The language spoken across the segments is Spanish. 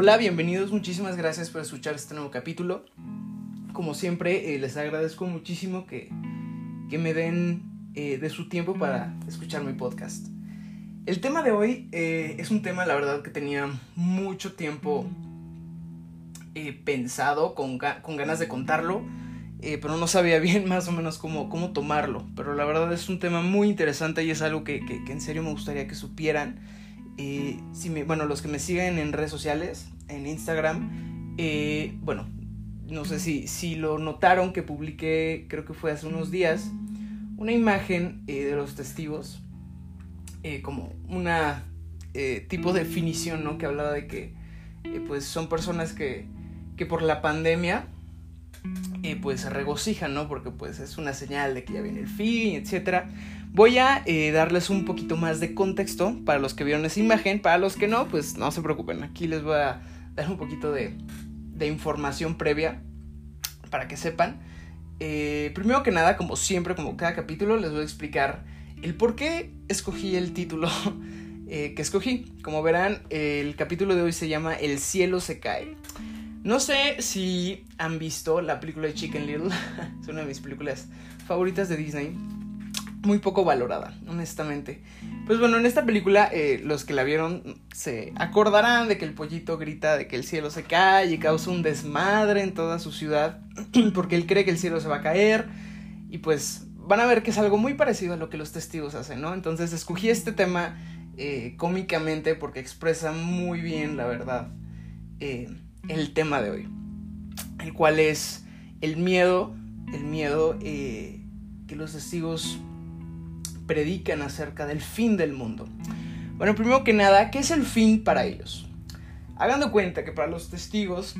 Hola, bienvenidos, muchísimas gracias por escuchar este nuevo capítulo. Como siempre, eh, les agradezco muchísimo que, que me den eh, de su tiempo para escuchar mi podcast. El tema de hoy eh, es un tema, la verdad, que tenía mucho tiempo pensado, con, con, ganas de contarlo, pero no sabía bien más o menos cómo, cómo tomarlo. Pero la verdad es un tema muy interesante y es algo que, en serio me gustaría que supieran eh, si bueno, los que me siguen en redes sociales, en Instagram, eh, bueno, no sé si, si lo notaron que publiqué, creo que fue hace unos días, una imagen eh, de los testigos, como una tipo de definición, ¿no? Que hablaba de que, pues, son personas que, que por la pandemia, pues, se regocijan, ¿no? Porque, pues, es una señal de que ya viene el fin, etcétera. Voy a eh, darles un poquito más de contexto para los que vieron esa imagen. Para los que no, pues no se preocupen. Aquí les voy a dar un poquito de, información previa para que sepan. Eh, primero que nada, como siempre, como cada capítulo, les voy a explicar el por qué escogí el título eh, que escogí. Como verán, el capítulo de hoy se llama El cielo se cae. No sé si han visto la película de Chicken Little. es una de mis películas favoritas de Disney muy poco valorada, honestamente. Pues bueno, en esta película eh, los que la vieron se acordarán de que el pollito grita de que el cielo se cae y causa un desmadre en toda su ciudad porque él cree que el cielo se va a caer y pues van a ver que es algo muy parecido a lo que los testigos hacen, ¿no? Entonces escogí este tema eh, cómicamente porque expresa muy bien, la verdad, eh, el tema de hoy, el cual es el miedo, el miedo que los testigos predican acerca del fin del mundo. Bueno, primero que nada, ¿qué es el fin para ellos? Hagando cuenta que para los testigos,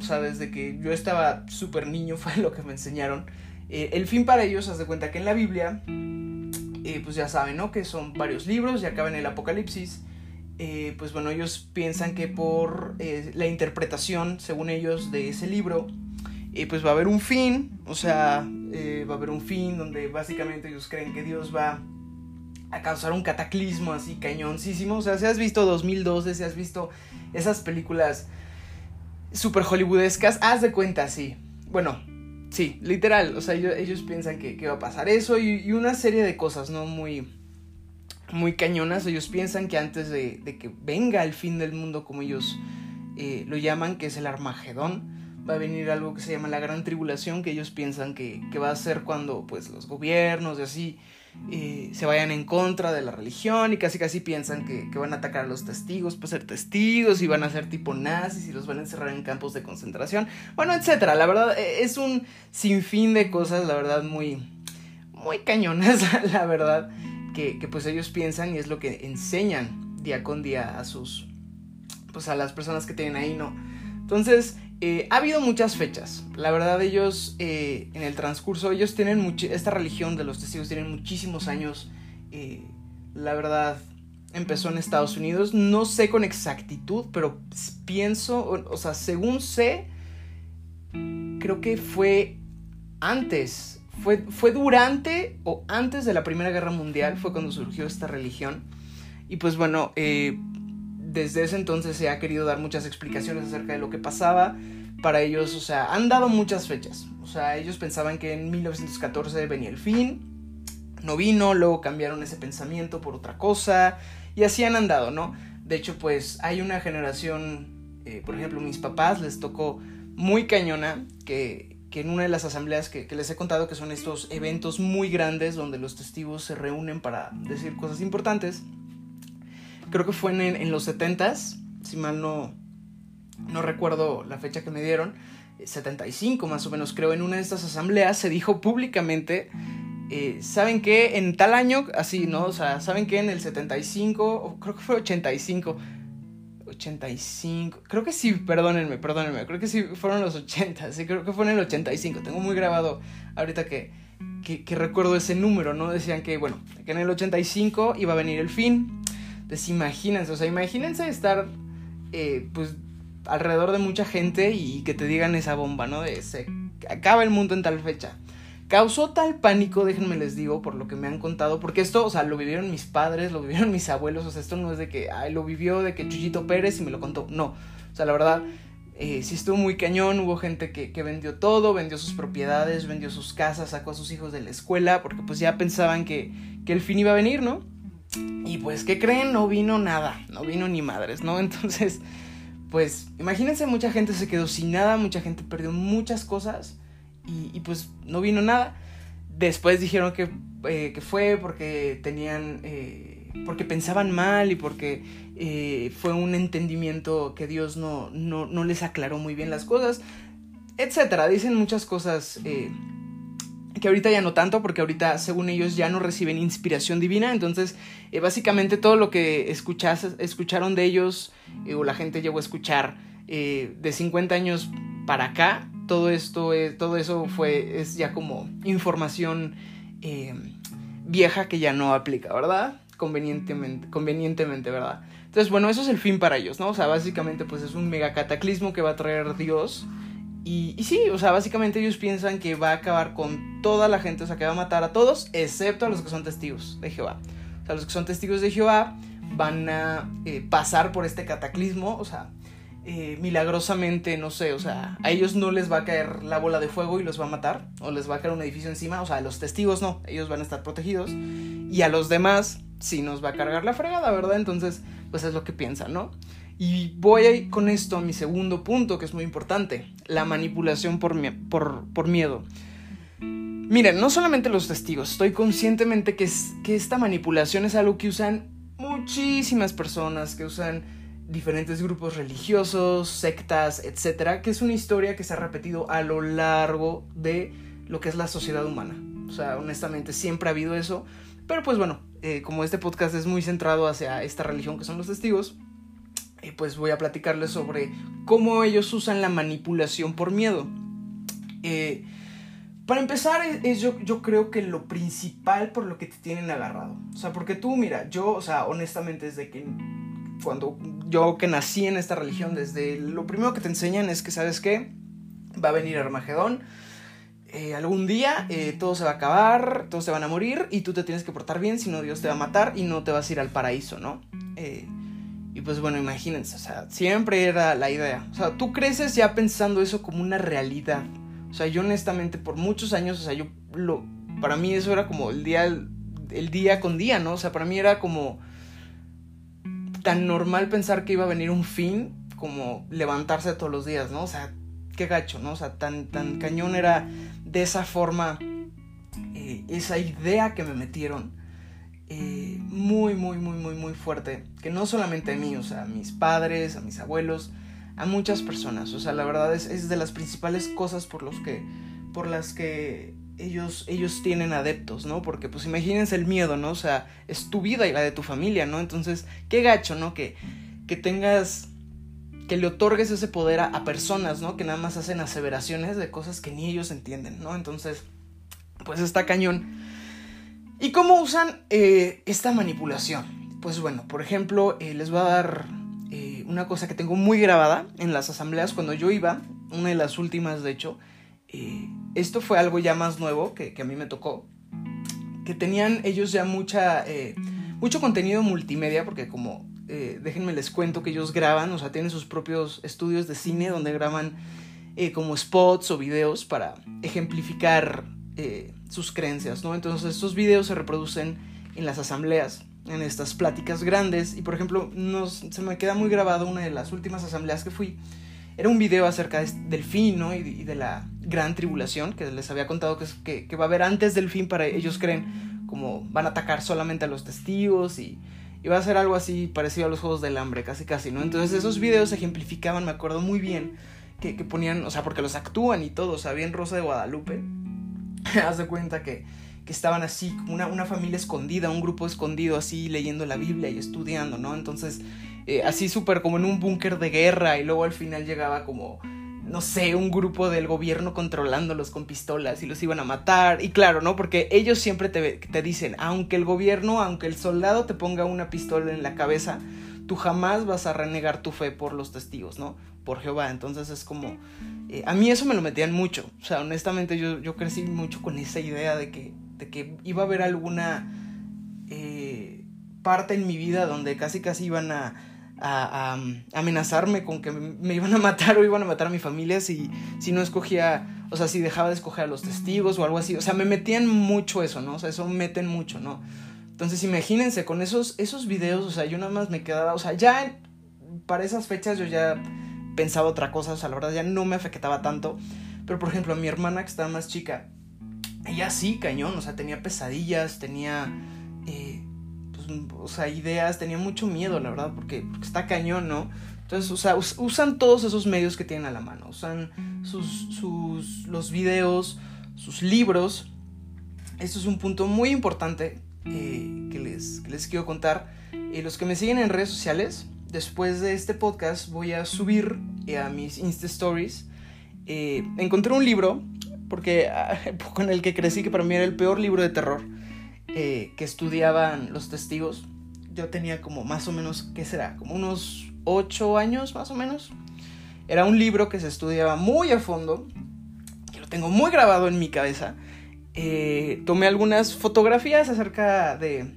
o sea, desde que yo estaba súper niño fue lo que me enseñaron, eh, el fin para ellos, haz de cuenta que en la Biblia, eh, pues ya saben, ¿no? Que son varios libros y acaba en el Apocalipsis. Eh, pues bueno, ellos piensan que por la interpretación, según ellos, de ese libro, pues va a haber un fin, o sea, eh, va a haber un fin donde básicamente ellos creen que Dios va a causar un cataclismo así cañoncísimo. O sea, si has visto 2012, si has visto esas películas super hollywoodescas, haz de cuenta, sí. Bueno, sí, literal. O sea, ellos, piensan que, va a pasar eso y, una serie de cosas, ¿no? Muy, muy cañonas. Ellos piensan que antes de, que venga el fin del mundo, como ellos eh, lo llaman, que es el Armagedón, va a venir algo que se llama la gran tribulación, que ellos piensan que, va a ser cuando pues los gobiernos y así eh, se vayan en contra de la religión y casi casi piensan que, van a atacar a los testigos, pues ser testigos y van a ser tipo nazis y los van a encerrar en campos de concentración, bueno, etcétera. La verdad e, es un sinfín de cosas, la verdad, muy, muy cañonas, la verdad, que, que pues ellos piensan y es lo que enseñan día con día a sus, pues a las personas que tienen ahí, ¿no? Entonces, eh, ha habido muchas fechas. La verdad, ellos eh, en el transcurso, ellos tienen mucho, esta religión de los testigos tienen muchísimos años. Eh, la verdad, empezó en Estados Unidos. No sé con exactitud, pero pienso, o, sea, según sé, creo que fue antes, fue, fue durante o antes de la Primera Guerra Mundial, fue cuando surgió esta religión. Y pues bueno, desde ese entonces se ha querido dar muchas explicaciones acerca de lo que pasaba. Para ellos, o sea, han dado muchas fechas. O sea, ellos pensaban que en 1914 venía el fin. No vino, luego cambiaron ese pensamiento por otra cosa. Y así han andado, ¿no? De hecho, pues hay una generación, eh, por ejemplo, mis papás les tocó muy cañona que, que en una de las asambleas que, que, les he contado, que son estos eventos muy grandes donde los testigos se reúnen para decir cosas importantes, creo que fue en, en los 70s, si mal no, no recuerdo la fecha que me dieron, 75 eh, más o menos, creo, en una de estas asambleas se dijo públicamente, eh, ¿saben qué? En tal año, así, ¿no? O sea, ¿saben qué? En el 75, creo que fue 85, 85, creo que sí, perdónenme, perdónenme, creo que sí fueron los 80, sí, creo que fue en el 85, tengo muy grabado ahorita que, que, que recuerdo ese número, ¿no? Decían que, bueno, que en el 85 iba a venir el fin, imagínense, o sea, imagínense estar eh, pues alrededor de mucha gente y que te digan esa bomba, ¿no? De se acaba el mundo en tal fecha. Causó tal pánico, déjenme les digo, por lo que me han contado, porque esto, o sea, lo vivieron mis padres, lo vivieron mis abuelos, o sea, esto no es de que, ay, lo vivió de que Chuchito Pérez y me lo contó, no, O sea, la verdad, eh, sí estuvo muy cañón, hubo gente que, que, vendió todo, vendió sus propiedades, vendió sus casas, sacó a sus hijos de la escuela, porque pues ya pensaban que, que el fin iba a venir, ¿no? Y pues, ¿qué creen? No vino nada, no vino ni madres, ¿no? Entonces, pues, imagínense, mucha gente se quedó sin nada, mucha gente perdió muchas cosas y, pues no vino nada. Después dijeron que, eh, que fue porque tenían, eh, porque pensaban mal y porque eh, fue un entendimiento que Dios no, no, no, les aclaró muy bien las cosas, etcétera. Dicen muchas cosas que ahorita ya no tanto, porque ahorita, según ellos, ya no reciben inspiración divina. Entonces, eh, básicamente todo lo que escuchas, escucharon de ellos, eh, o la gente llegó a escuchar eh, de 50 años para acá, todo esto, todo eso fue, es ya como información vieja que ya no aplica, ¿verdad? Convenientemente, convenientemente, ¿verdad? Entonces, bueno, eso es el fin para ellos, ¿no? O sea, básicamente, pues es un mega cataclismo que va a traer Dios y, sí, o sea, básicamente ellos piensan que va a acabar con toda la gente, o sea, que va a matar a todos, excepto a los que son testigos de Jehová. O sea, los que son testigos de Jehová van a eh, pasar por este cataclismo, o sea, eh, milagrosamente, no sé, o sea, a ellos no les va a caer la bola de fuego y los va a matar, o les va a caer un edificio encima, o sea, a los testigos no, ellos van a estar protegidos, y a los demás sí nos va a cargar la fregada, ¿verdad? Entonces, pues es lo que piensan, ¿no? Y voy a con esto a mi segundo punto, que es muy importante, la manipulación por, por, miedo. Miren, no solamente los testigos, estoy conscientemente que, que esta manipulación es algo que usan muchísimas personas, que usan diferentes grupos religiosos, sectas, etcétera, que es una historia que se ha repetido a lo largo de lo que es la sociedad humana. O sea, honestamente, siempre ha habido eso. Pero pues bueno, eh, como este podcast es muy centrado hacia esta religión que son los testigos, pues voy a platicarles sobre cómo ellos usan la manipulación por miedo. Eh, para empezar, es, yo, creo que lo principal por lo que te tienen agarrado. O sea, porque tú, mira, yo, o sea, honestamente, desde que cuando yo que nací en esta religión, desde lo primero que te enseñan es que, ¿sabes qué? Va a venir Armagedón. Eh, algún día eh, todo se va a acabar, todos se van a morir y tú te tienes que portar bien, si no Dios te va a matar y no te vas a ir al paraíso, ¿no? Eh, y pues bueno, imagínense, o sea, siempre era la idea. O sea, tú creces ya pensando eso como una realidad. O sea, yo honestamente por muchos años, o sea, yo lo para mí eso era como el día el, día con día, ¿no? O sea, para mí era como tan normal pensar que iba a venir un fin como levantarse todos los días, ¿no? O sea, qué gacho, ¿no? O sea, tan tan cañón era de esa forma eh, esa idea que me metieron eh, muy, muy, muy, muy, muy fuerte. Que no solamente a mí, o sea, a mis padres, a mis abuelos, a muchas personas. O sea, la verdad es, es de las principales cosas por, los que, por las que ellos, ellos tienen adeptos, ¿no? Porque pues imagínense el miedo, ¿no? O sea, es tu vida y la de tu familia, ¿no? Entonces, qué gacho, ¿no? Que, que tengas, que le otorgues ese poder a, a, personas, ¿no? Que nada más hacen aseveraciones de cosas que ni ellos entienden, ¿no? Entonces, pues está cañón. ¿Y cómo usan eh, esta manipulación? Pues bueno, por ejemplo, eh, les voy a dar eh, una cosa que tengo muy grabada en las asambleas cuando yo iba, una de las últimas de hecho. esto fue algo ya más nuevo que, a mí me tocó, que tenían ellos ya mucha, mucho contenido multimedia, porque como, déjenme les cuento que ellos graban, o sea, tienen sus propios estudios de cine donde graban como spots o videos para ejemplificar eh, sus creencias, ¿no? Entonces estos videos se reproducen en las asambleas, en estas pláticas grandes. Y por ejemplo, se me queda muy grabado una de las últimas asambleas que fui. Era un video acerca del fin, ¿no? Y, de la gran tribulación que les había contado que, que, va a haber antes del fin para ellos creen como van a atacar solamente a los testigos y, y va a ser algo así parecido a los Juegos del Hambre, casi casi, ¿no? Entonces esos videos ejemplificaban, me acuerdo muy bien, que, que ponían, o sea, porque los actúan y todo, o sea, bien Rosa de Guadalupe haz de cuenta que, que estaban así, una, una, familia escondida, un grupo escondido así leyendo la Biblia y estudiando, ¿no? Entonces, eh, así súper como en un búnker de guerra y luego al final llegaba como, no sé, un grupo del gobierno controlándolos con pistolas y los iban a matar. Y claro, ¿no? Porque ellos siempre te, te dicen, aunque el gobierno, aunque el soldado te ponga una pistola en la cabeza, tú jamás vas a renegar tu fe por los testigos, ¿no? Por Jehová. Entonces es como... Eh, a mí eso me lo metían mucho. O sea, honestamente yo, yo crecí mucho con esa idea de que, de que iba a haber alguna eh, parte en mi vida donde casi casi iban a, a, amenazarme con que me iban a matar o iban a matar a mi familia si, si no escogía, o sea, si dejaba de escoger a los testigos o algo así. O sea, me metían mucho eso, ¿no? O sea, eso meten mucho, ¿no? Entonces, imagínense, con esos, esos videos, o sea, yo nada más me quedaba, o sea, ya para esas fechas yo ya pensaba otra cosa, o sea, la verdad ya no me afectaba tanto. Pero, por ejemplo, a mi hermana que estaba más chica, ella sí, cañón, o sea, tenía pesadillas, tenía... Eh, o sea, ideas, tenía mucho miedo, la verdad, porque, está cañón, ¿no? Entonces, o sea, usan todos esos medios que tienen a la mano, usan sus, sus, los videos, sus libros. Esto es un punto muy importante eh, que, les, les, quiero contar. Eh, los que me siguen en redes sociales, después de este podcast voy a subir eh, a mis Insta Stories. encontré un libro, porque ah, con el que crecí, que para mí era el peor libro de terror eh, que estudiaban los testigos. Yo tenía como más o menos, ¿qué será? Como unos 8 años más o menos. Era un libro que se estudiaba muy a fondo, que lo tengo muy grabado en mi cabeza. Eh, tomé algunas fotografías acerca de,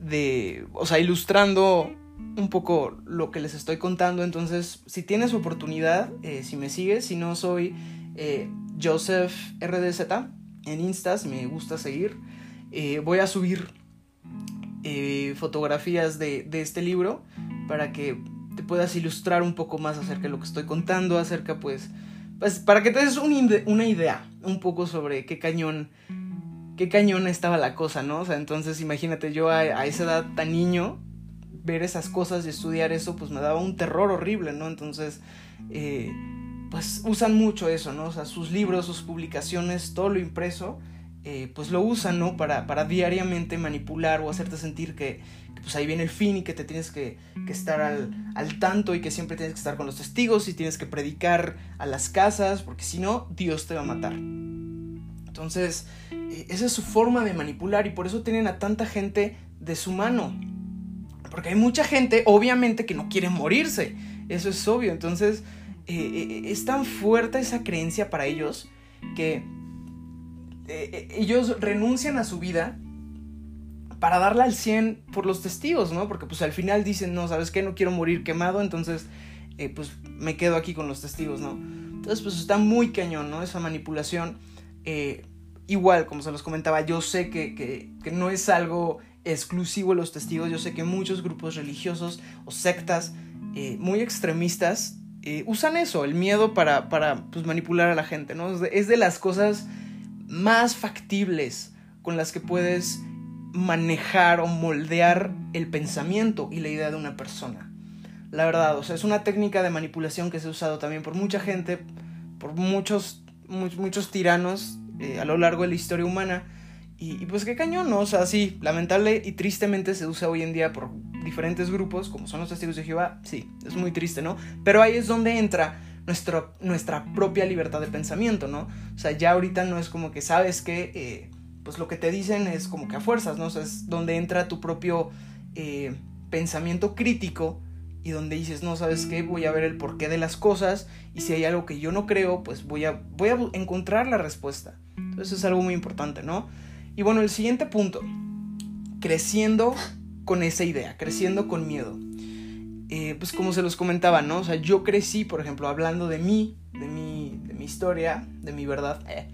de, o sea, ilustrando un poco lo que les estoy contando. Entonces, si tienes oportunidad, eh, si me sigues, si no soy Joseph RDZ en Instas, me gusta seguir. Eh, voy a subir eh, fotografías de, este libro para que te puedas ilustrar un poco más acerca de lo que estoy contando, acerca pues, pues para que te des una idea un poco sobre qué cañón, qué cañón estaba la cosa, ¿no? O sea, entonces imagínate yo a, esa edad tan niño, ver esas cosas y estudiar eso, pues me daba un terror horrible, ¿no? Entonces, eh, pues usan mucho eso, ¿no? O sea, sus libros, sus publicaciones, todo lo impreso eh, pues lo usan, ¿no? Para, para diariamente manipular o hacerte sentir que, pues ahí viene el fin y que te tienes que, estar al, al, tanto y que siempre tienes que estar con los testigos y tienes que predicar a las casas, porque si no, Dios te va a matar. Entonces, eh, esa es su forma de manipular y por eso tienen a tanta gente de su mano. Porque hay mucha gente, obviamente, que no quiere morirse. Eso es obvio. Entonces, eh, es tan fuerte esa creencia para ellos que eh, eh, ellos renuncian a su vida para darla al 100 por los testigos, ¿no? Porque pues al final dicen, no, ¿sabes qué? No quiero morir quemado, entonces eh, pues me quedo aquí con los testigos, ¿no? Entonces pues está muy cañón, ¿no? Esa manipulación. igual, como se los comentaba, yo sé que, que, no es algo exclusivo los testigos, yo sé que muchos grupos religiosos o sectas muy extremistas usan eso, el miedo para, para pues, manipular a la gente, ¿no? es de las cosas más factibles con las que puedes manejar o moldear el pensamiento y la idea de una persona. La verdad, o sea, es una técnica de manipulación que se ha usado también por mucha gente, por muchos, muchos tiranos eh, a lo largo de la historia humana. Y, pues qué cañón, ¿no? O sea, sí, lamentable y tristemente se usa hoy en día por diferentes grupos, como son los testigos de Jehová. Sí, es muy triste, ¿no? Pero ahí es donde entra nuestra propia libertad de pensamiento, ¿no? O sea, ya ahorita no es como que sabes que, eh, pues lo que te dicen es como que a fuerzas, ¿no? O sea, es donde entra tu propio eh, pensamiento crítico y donde dices, no, ¿sabes qué? Voy a ver el porqué de las cosas y si hay algo que yo no creo, pues voy a, voy a encontrar la respuesta. Entonces es algo muy importante, ¿no? Y bueno, el siguiente punto, creciendo con esa idea, creciendo con miedo. Eh, pues como se los comentaba, ¿no? O sea, yo crecí, por ejemplo, hablando de mí, de mi, de mi historia, de mi verdad. Eh,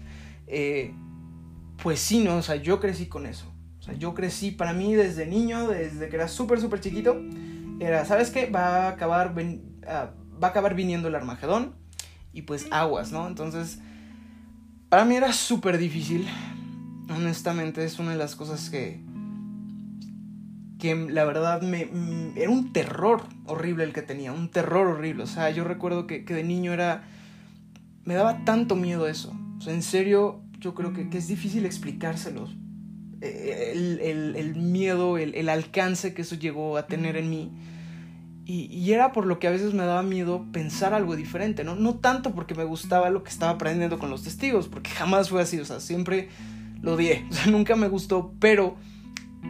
eh, pues sí, ¿no? O sea, yo crecí con eso. O sea, yo crecí para mí desde niño, desde que era súper, súper chiquito. Era, ¿sabes qué? Va a acabar, ah, va a acabar viniendo el Armagedón. Y pues aguas, ¿no? Entonces, para mí era súper difícil. Honestamente, es una de las cosas que, que la verdad me, mm, era un terror horrible el que tenía, un terror horrible. O sea, yo recuerdo que, de niño era... Me daba tanto miedo eso. O sea, en serio, yo creo que, es difícil explicárselos. Eh, el, miedo, el, alcance que eso llegó a tener en mí. Y, era por lo que a veces me daba miedo pensar algo diferente, ¿no? No tanto porque me gustaba lo que estaba aprendiendo con los testigos, porque jamás fue así, o sea, siempre lo odié, o sea, nunca me gustó, pero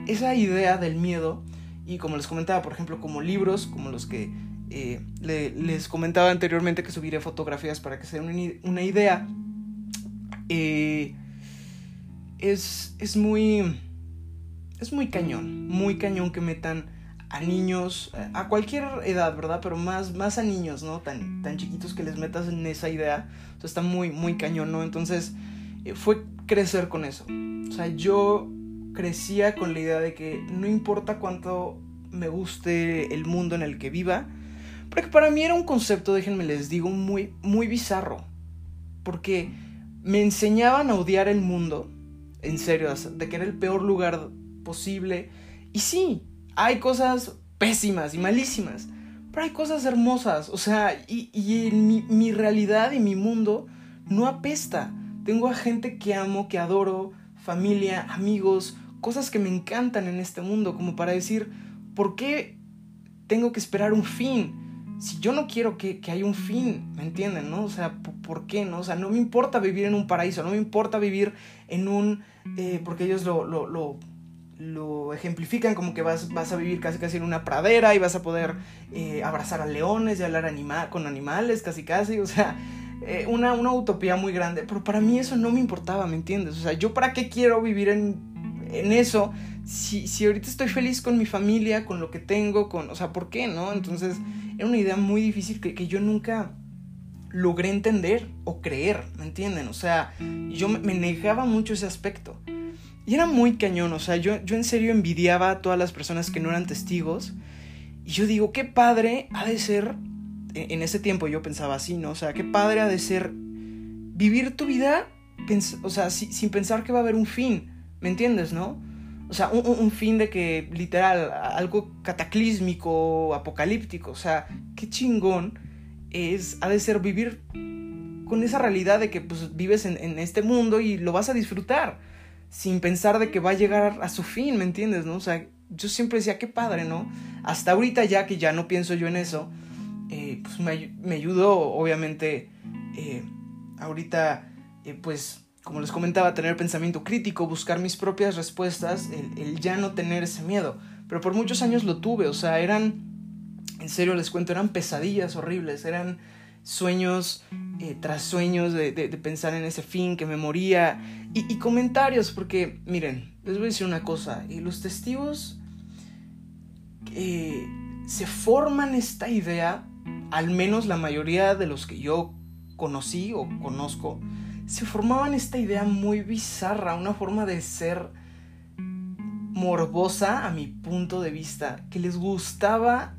esa idea del miedo, y como les comentaba, por ejemplo, como libros, como los que eh, les comentaba anteriormente que subiré fotografías para que se den una idea, eh, es, es muy... Es muy cañón, muy cañón que metan a niños, a cualquier edad, ¿verdad? Pero más, más a niños, ¿no? Tan, tan chiquitos que les metas en esa idea. Entonces está muy, muy cañón, ¿no? Entonces eh, fue crecer con eso. O sea, yo crecía con la idea de que no importa cuánto me guste el mundo en el que viva, porque para mí era un concepto, déjenme les digo, muy, muy bizarro. Porque me enseñaban a odiar el mundo, en serio, de que era el peor lugar posible. Y sí, hay cosas pésimas y malísimas, pero hay cosas hermosas. O sea, y, y mi, mi realidad y mi mundo no apesta. Tengo a gente que amo, que adoro, familia, amigos, cosas que me encantan en este mundo, como para decir, ¿por qué tengo que esperar un fin? Si yo no quiero que, que haya un fin, ¿me entienden? ¿no? O sea, ¿por, qué? ¿no? O sea, no me importa vivir en un paraíso, no me importa vivir en un... Eh, porque ellos lo, lo, lo, lo, ejemplifican como que vas, vas a vivir casi casi en una pradera y vas a poder eh, abrazar a leones y hablar con animales, casi casi, o sea... Eh, una, una utopía muy grande, pero para mí eso no me importaba, ¿me entiendes? O sea, ¿yo para qué quiero vivir en en eso, si, si ahorita estoy feliz con mi familia, con lo que tengo, con, o sea, ¿por qué no? Entonces, era una idea muy difícil que, que yo nunca logré entender o creer, ¿me entienden? O sea, yo me, negaba mucho ese aspecto. Y era muy cañón, o sea, yo, yo en serio envidiaba a todas las personas que no eran testigos. Y yo digo, qué padre ha de ser, en ese tiempo yo pensaba así, ¿no? O sea, qué padre ha de ser vivir tu vida, o sea, sin pensar que va a haber un fin. ¿Me entiendes, no? O sea, un, fin de que, literal, algo cataclísmico, apocalíptico. O sea, qué chingón es, ha de ser vivir con esa realidad de que pues, vives en, en, este mundo y lo vas a disfrutar. Sin pensar de que va a llegar a su fin, ¿me entiendes, no? O sea, yo siempre decía, qué padre, ¿no? Hasta ahorita ya que ya no pienso yo en eso, eh, pues me, ayudó, obviamente, eh, ahorita, eh, pues como les comentaba, tener pensamiento crítico, buscar mis propias respuestas, el, ya no tener ese miedo. Pero por muchos años lo tuve, o sea, eran, en serio les cuento, eran pesadillas horribles, eran sueños tras sueños de, pensar en ese fin que me moría y, comentarios, porque miren, les voy a decir una cosa, y los testigos eh, se forman esta idea, al menos la mayoría de los que yo conocí o conozco, se formaban esta idea muy bizarra, una forma de ser morbosa a mi punto de vista, que les gustaba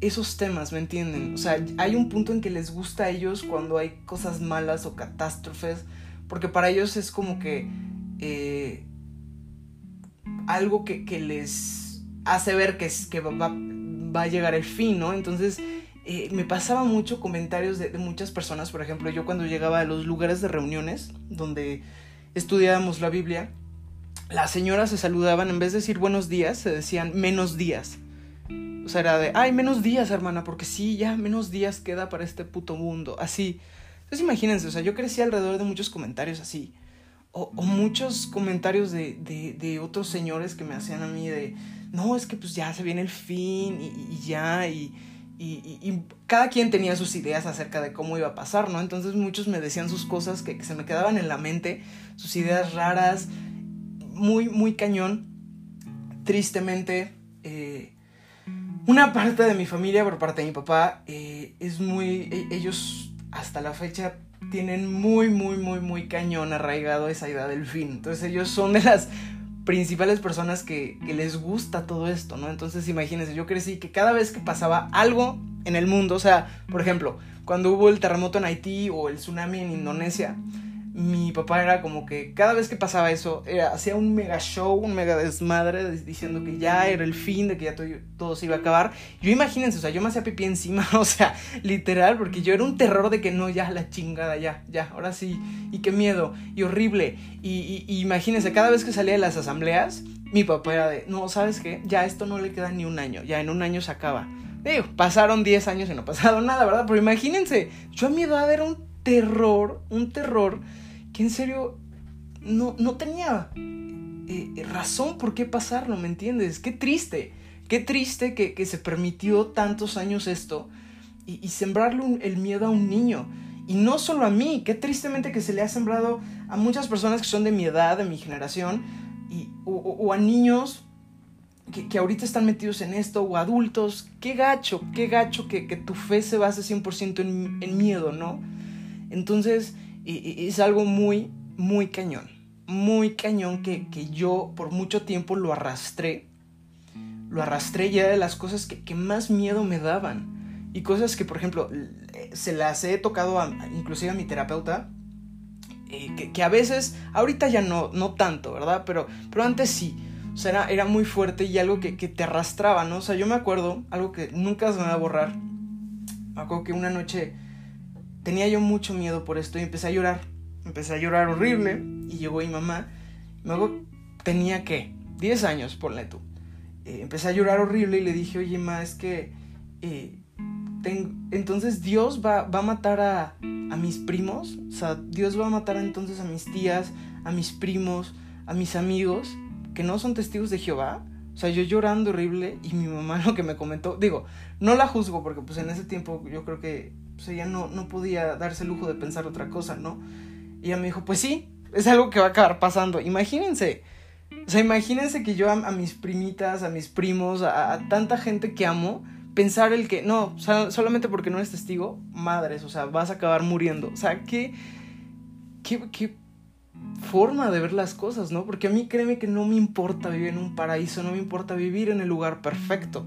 esos temas, ¿me entienden? O sea, hay un punto en que les gusta a ellos cuando hay cosas malas o catástrofes, porque para ellos es como que eh, algo que, les hace ver que, que va, va, a llegar el fin, ¿no? Entonces eh, me pasaba mucho comentarios de, muchas personas, por ejemplo, yo cuando llegaba a los lugares de reuniones donde estudiábamos la Biblia, las señoras se saludaban, en vez de decir buenos días, se decían menos días. O sea, era de, ay, menos días, hermana, porque sí, ya menos días queda para este puto mundo. Así. Entonces imagínense, o sea, yo crecí alrededor de muchos comentarios así. O, muchos comentarios de, de, otros señores que me hacían a mí de, no, es que pues ya se viene el fin y, y ya, y, y, cada quien tenía sus ideas acerca de cómo iba a pasar, ¿no? Entonces muchos me decían sus cosas que, se me quedaban en la mente, sus ideas raras, muy, muy cañón. Tristemente, eh, una parte de mi familia, por parte de mi papá, eh, es muy... E, ellos hasta la fecha tienen muy, muy, muy, muy cañón arraigado esa idea del fin. Entonces ellos son de las principales personas que, les gusta todo esto, ¿no? Entonces imagínense, yo crecí que cada vez que pasaba algo en el mundo, o sea, por ejemplo, cuando hubo el terremoto en Haití o el tsunami en Indonesia, mi papá era como que cada vez que pasaba eso, hacía un mega show, un mega desmadre diciendo que ya era el fin, de que ya todo, se iba a acabar. Yo imagínense, o sea, yo me hacía pipí encima, o sea, literal, porque yo era un terror de que no, ya la chingada, ya, ya, ahora sí, y qué miedo, y horrible. Y, imagínense, cada vez que salía de las asambleas, mi papá era de, no, ¿sabes qué? Ya esto no le queda ni un año, ya en un año se acaba. Digo, pasaron 10 años y no ha pasado nada, ¿verdad? Pero imagínense, yo a mi edad era un terror, un terror que en serio no, no tenía eh, eh, razón por qué pasarlo, ¿me entiendes? Qué triste, qué triste que, se permitió tantos años esto y, sembrarle el miedo a un niño. Y no solo a mí, qué tristemente que se le ha sembrado a muchas personas que son de mi edad, de mi generación, y, o, a niños que, ahorita están metidos en esto, o adultos, qué gacho, qué gacho que, tu fe se base 100% en, en miedo, ¿no? Entonces, es algo muy, muy cañón, muy cañón que, yo por mucho tiempo lo arrastré, lo arrastré ya de las cosas que, más miedo me daban. Y cosas que, por ejemplo, se las he tocado a, inclusive a mi terapeuta, eh, que, a veces, ahorita ya no, no tanto, ¿verdad? Pero, pero antes sí. O sea, era, muy fuerte y algo que, que, te arrastraba, ¿no? O sea, yo me acuerdo, algo que nunca se me va a borrar. Me acuerdo que una noche tenía yo mucho miedo por esto y empecé a llorar. Empecé a llorar horrible y llegó mi mamá. Luego tenía que 10 años, ponle tú. Eh, empecé a llorar horrible y le dije, oye, ma, es que... Eh, entonces Dios va, va a matar a, a, mis primos. O sea, Dios va a matar entonces a mis tías, a mis primos, a mis amigos, que no son testigos de Jehová. O sea, yo llorando horrible y mi mamá lo que me comentó, digo, no la juzgo porque pues en ese tiempo yo creo que pues ella no, no podía darse el lujo de pensar otra cosa, ¿no? Y ella me dijo, pues sí, es algo que va a acabar pasando. Imagínense, o sea, imagínense que yo a, mis primitas, a mis primos, a, tanta gente que amo, pensar el que, no, solamente porque no eres testigo, madres, o sea, vas a acabar muriendo. O sea, qué, qué, qué forma de ver las cosas, ¿no? Porque a mí créeme que no me importa vivir en un paraíso, no me importa vivir en el lugar perfecto,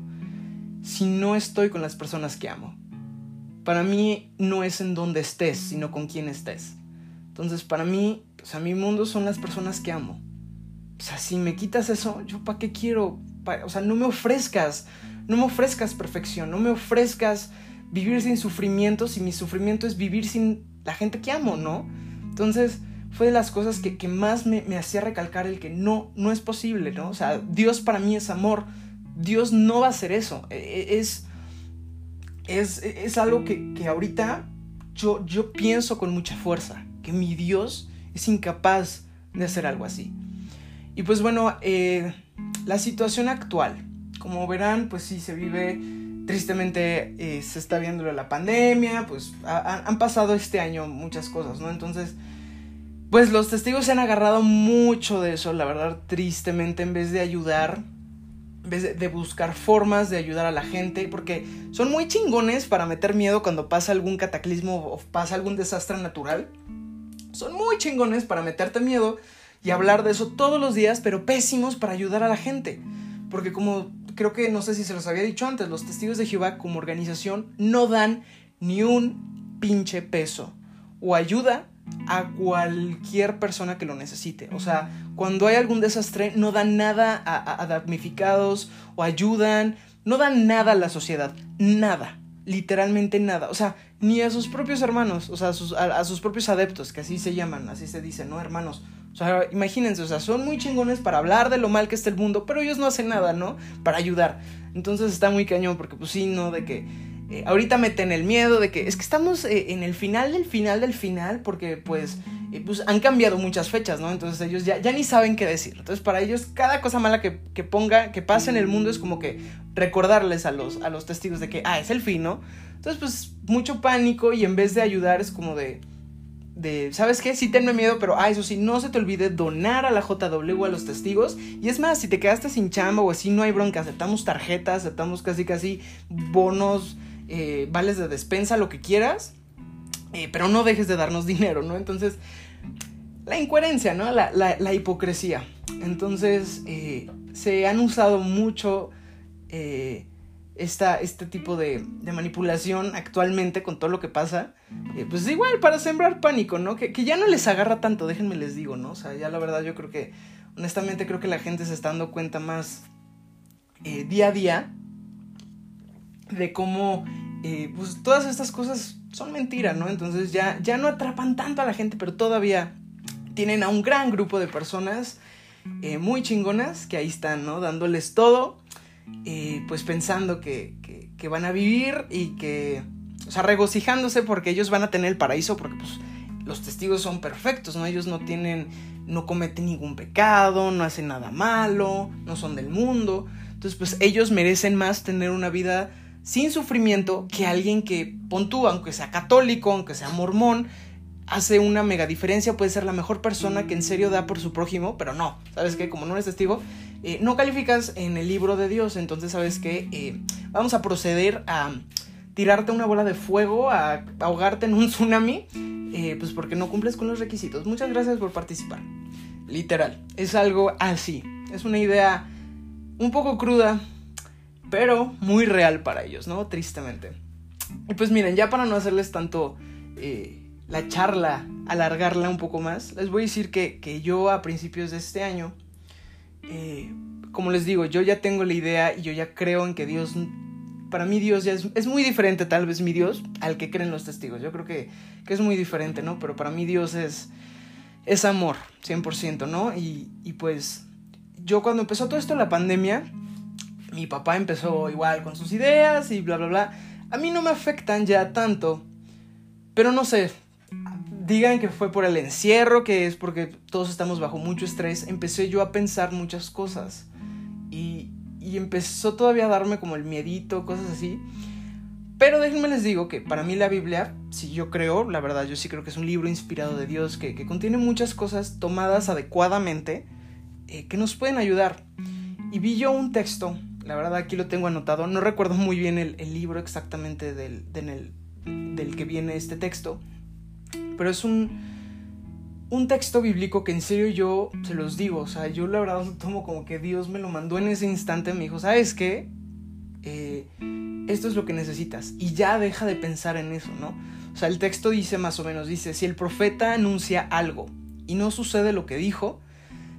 si no estoy con las personas que amo. Para mí no es en donde estés, sino con quién estés. Entonces, para mí, o sea, mi mundo son las personas que amo. O sea, si me quitas eso, ¿yo para qué quiero? o sea, no me ofrezcas, no me ofrezcas perfección, no me ofrezcas vivir sin sufrimiento, si mi sufrimiento es vivir sin la gente que amo, ¿no? Entonces, fue de las cosas que, más me, me, hacía recalcar el que no, no es posible, ¿no? O sea, Dios para mí es amor, Dios no va a hacer eso, e, e, es es, algo que, ahorita yo, yo pienso con mucha fuerza, que mi Dios es incapaz de hacer algo así. Y pues bueno, eh, la situación actual, como verán, pues sí se vive, tristemente eh, se está viendo la pandemia, pues han pasado este año muchas cosas, ¿no? Entonces, pues los testigos se han agarrado mucho de eso, la verdad, tristemente, en vez de ayudar, de, buscar formas de ayudar a la gente, porque son muy chingones para meter miedo cuando pasa algún cataclismo o pasa algún desastre natural. Son muy chingones para meterte miedo y hablar de eso todos los días, pero pésimos para ayudar a la gente. Porque como creo que no sé si se los había dicho antes, los testigos de Jehová como organización no dan ni un pinche peso o ayuda a cualquier persona que lo necesite. O sea, cuando hay algún desastre, no dan nada a, damnificados o ayudan, no dan nada a la sociedad, nada, literalmente nada. O sea, ni a sus propios hermanos, o sea, a sus, a sus propios adeptos, que así se llaman, así se dice, ¿no? Hermanos. O sea, imagínense, o sea, son muy chingones para hablar de lo mal que está el mundo, pero ellos no hacen nada, ¿no? Para ayudar. Entonces está muy cañón, porque pues sí, ¿no? De que eh, ahorita meten el miedo de que es que estamos eh, en el final del final del final porque pues, eh, pues han cambiado muchas fechas, ¿no? Entonces ellos ya, ya ni saben qué decir. Entonces para ellos cada cosa mala que, que, ponga, que pase en el mundo es como que recordarles a los, a los testigos de que, ah, es el fin, ¿no? Entonces pues mucho pánico y en vez de ayudar es como de... De, ¿sabes qué? Sí, tenme miedo, pero, ah, eso sí, no se te olvide donar a la JW a los testigos. Y es más, si te quedaste sin chamba o así, no hay bronca. Aceptamos tarjetas, aceptamos casi, casi bonos, eh, vales de despensa, lo que quieras, eh, pero no dejes de darnos dinero, ¿no? Entonces, la incoherencia, ¿no? La, hipocresía. Entonces, eh, se han usado mucho esta, este tipo de, manipulación actualmente con todo lo que pasa. pues igual, para sembrar pánico, ¿no? Que, que, ya no les agarra tanto, déjenme les digo, ¿no? O sea, ya la verdad yo creo que, honestamente creo que la gente se está dando cuenta más día a día de cómo eh, pues todas estas cosas son mentiras, ¿no? Entonces ya, ya no atrapan tanto a la gente, pero todavía tienen a un gran grupo de personas eh, muy chingonas que ahí están, ¿no? Dándoles todo, eh, pues pensando que, que, que, van a vivir y que, o sea, regocijándose porque ellos van a tener el paraíso, porque pues los testigos son perfectos, ¿no? Ellos no tienen, no cometen ningún pecado, no hacen nada malo, no son del mundo. Entonces, pues ellos merecen más tener una vida sin sufrimiento que alguien que, pon tú, aunque sea católico, aunque sea mormón, hace una mega diferencia, puede ser la mejor persona que en serio da por su prójimo, pero no, ¿sabes qué? Como no eres testigo, eh, no calificas en el libro de Dios, entonces sabes que eh, vamos a proceder a tirarte una bola de fuego, a ahogarte en un tsunami, eh, pues porque no cumples con los requisitos. Muchas gracias por participar. Literal, es algo así. Es una idea un poco cruda, pero muy real para ellos, ¿no? Tristemente. Y pues miren, ya para no hacerles tanto la charla, alargarla un poco más, les voy a decir que, que yo a principios de este año eh, como les digo, yo ya tengo la idea y yo ya creo en que Dios, para mí Dios ya es, muy diferente tal vez mi Dios al que creen los testigos. Yo creo que, es muy diferente, ¿no? Pero para mí Dios es, es amor, 100%, ¿no? Y, y pues yo cuando empezó todo esto, la pandemia, mi papá empezó igual con sus ideas y bla, bla, bla. A mí no me afectan ya tanto, pero no sé, digan que fue por el encierro, que es porque todos estamos bajo mucho estrés, empecé yo a pensar muchas cosas. Y, y empezó todavía a darme como el miedito, cosas así. Pero déjenme les digo que para mí la Biblia, si yo creo, la verdad, yo sí creo que es un libro inspirado de Dios, que, que contiene muchas cosas tomadas adecuadamente, eh, que nos pueden ayudar. Y vi yo un texto, la verdad aquí lo tengo anotado, no recuerdo muy bien el, libro exactamente del, que viene este texto, pero es un, un texto bíblico que en serio yo se los digo, o sea, yo la verdad lo tomo como que Dios me lo mandó en ese instante, me dijo, ¿sabes qué? Eh, esto es lo que necesitas y ya deja de pensar en eso, ¿no? O sea, el texto dice más o menos, dice, si el profeta anuncia algo y no sucede lo que dijo,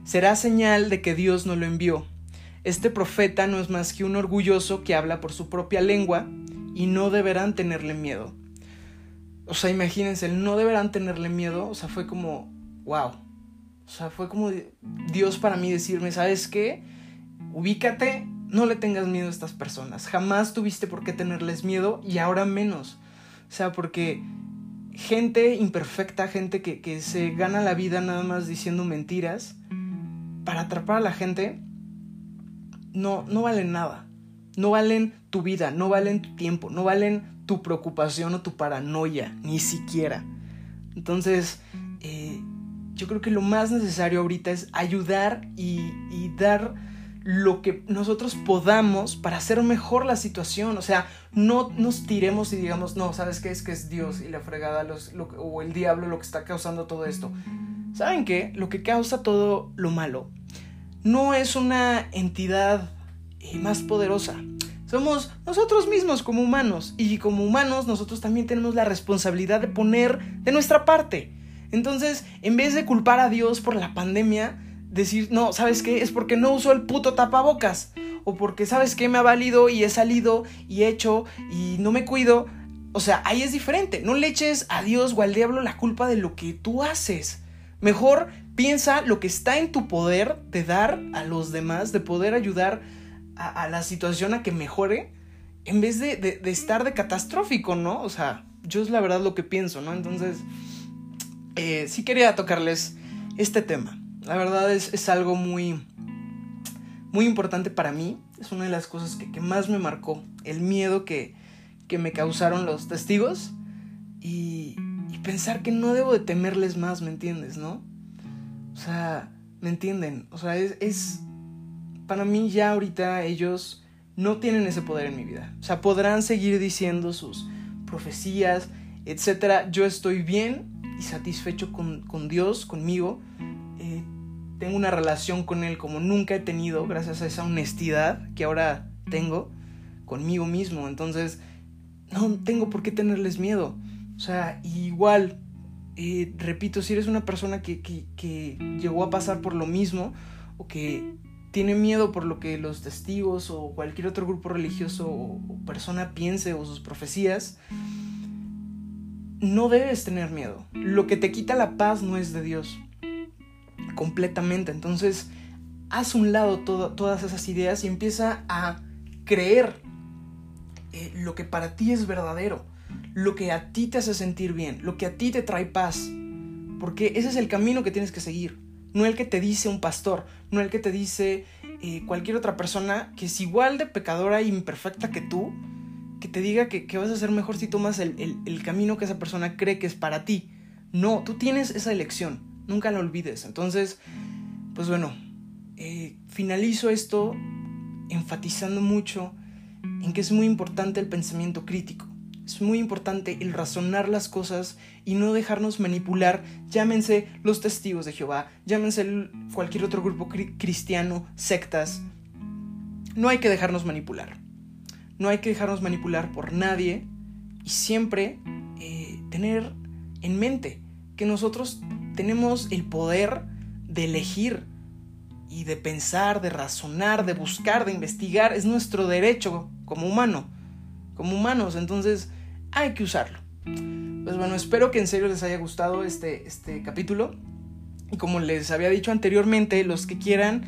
será señal de que Dios no lo envió. Este profeta no es más que un orgulloso que habla por su propia lengua y no deberán tenerle miedo. O sea, imagínense, no deberán tenerle miedo. O sea, fue como, wow. O sea, fue como Dios para mí decirme, ¿sabes qué? Ubícate, no le tengas miedo a estas personas. Jamás tuviste por qué tenerles miedo y ahora menos. O sea, porque gente imperfecta, gente que, que se gana la vida nada más diciendo mentiras, para atrapar a la gente, no, no valen nada. No valen tu vida, no valen tu tiempo, no valen tu preocupación o tu paranoia, ni siquiera. Entonces, eh, yo creo que lo más necesario ahorita es ayudar y, dar lo que nosotros podamos para hacer mejor la situación. O sea, no nos tiremos y digamos, no, ¿sabes qué? Es que es Dios y la fregada los, o el diablo lo que está causando todo esto. ¿Saben qué? Lo que causa todo lo malo no es una entidad eh, más poderosa somos nosotros mismos como humanos. Y como humanos nosotros también tenemos la responsabilidad de poner de nuestra parte. Entonces, en vez de culpar a Dios por la pandemia, decir, no, ¿sabes qué? Es porque no uso el puto tapabocas. O porque, ¿sabes qué? Me ha valido y he salido y he hecho y no me cuido. O sea, ahí es diferente. No le eches a Dios o al diablo la culpa de lo que tú haces. Mejor piensa lo que está en tu poder de dar a los demás, de poder ayudar a, la situación a que mejore en vez de, estar de catastrófico, ¿no? O sea, yo es la verdad lo que pienso, ¿no? Entonces, eh, sí quería tocarles este tema. La verdad es, algo muy, muy importante para mí. Es una de las cosas que, más me marcó. El miedo que, que me causaron los testigos. Y, y, pensar que no debo de temerles más, ¿me entiendes, no? O sea, ¿me entienden? O sea, es, es para mí ya ahorita ellos no tienen ese poder en mi vida. O sea, podrán seguir diciendo sus profecías, etc. Yo estoy bien y satisfecho con, Dios, conmigo. Eh, tengo una relación con Él como nunca he tenido, gracias a esa honestidad que ahora tengo conmigo mismo. Entonces, no tengo por qué tenerles miedo. O sea, igual, eh, repito, si eres una persona que, que, llegó a pasar por lo mismo o que tiene miedo por lo que los testigos o cualquier otro grupo religioso o, persona piense o sus profecías, no debes tener miedo. Lo que te quita la paz no es de Dios. Completamente. Entonces, haz un lado todas esas ideas y empieza a creer eh, lo que para ti es verdadero, lo que a ti te hace sentir bien, lo que a ti te trae paz. Porque ese es el camino que tienes que seguir no el que te dice un pastor, no el que te dice eh, cualquier otra persona que es igual de pecadora e imperfecta que tú, que te diga que, vas a ser mejor si tomas el, camino que esa persona cree que es para ti. No, tú tienes esa elección, nunca la olvides. Entonces, pues bueno, eh, finalizo esto enfatizando mucho en que es muy importante el pensamiento crítico. Es muy importante el razonar las cosas y no dejarnos manipular, llámense los testigos de Jehová, llámense cualquier otro grupo cristiano, sectas. No hay que dejarnos manipular. No hay que dejarnos manipular por nadie y siempre eh, tener en mente que nosotros tenemos el poder de elegir y de pensar, de razonar, de buscar, de investigar. Es nuestro derecho como humano, como humanos. Entonces hay que usarlo. Pues bueno, espero que en serio les haya gustado este, este capítulo. Y como les había dicho anteriormente, los que quieran,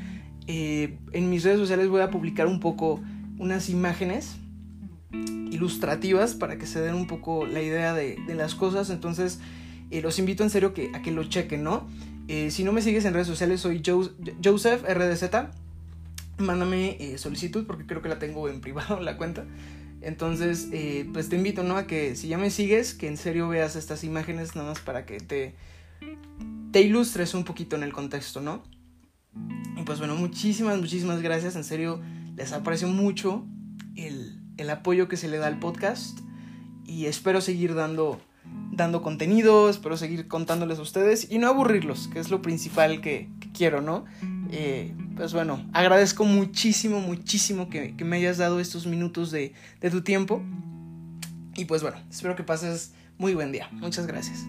eh, en mis redes sociales voy a publicar un poco unas imágenes ilustrativas para que se den un poco la idea de, las cosas. Entonces, eh, los invito en serio que, a que lo chequen, ¿no? Eh, si no me sigues en redes sociales, soy Joseph RDZ. Mándame solicitud porque creo que la tengo en privado la cuenta. Entonces, eh, pues te invito, ¿no? A que si ya me sigues, que en serio veas estas imágenes nada más para que te, te ilustres un poquito en el contexto, ¿no? Y pues bueno, muchísimas, muchísimas gracias. En serio, les aprecio mucho el, el apoyo que se le da al podcast. Y espero seguir dando, dando contenido, espero seguir contándoles a ustedes y no aburrirlos, que es lo principal que, que quiero, ¿no? Eh, pues bueno, agradezco muchísimo, muchísimo que, me hayas dado estos minutos de, tu tiempo. Y pues bueno, espero que pases muy buen día. Muchas gracias.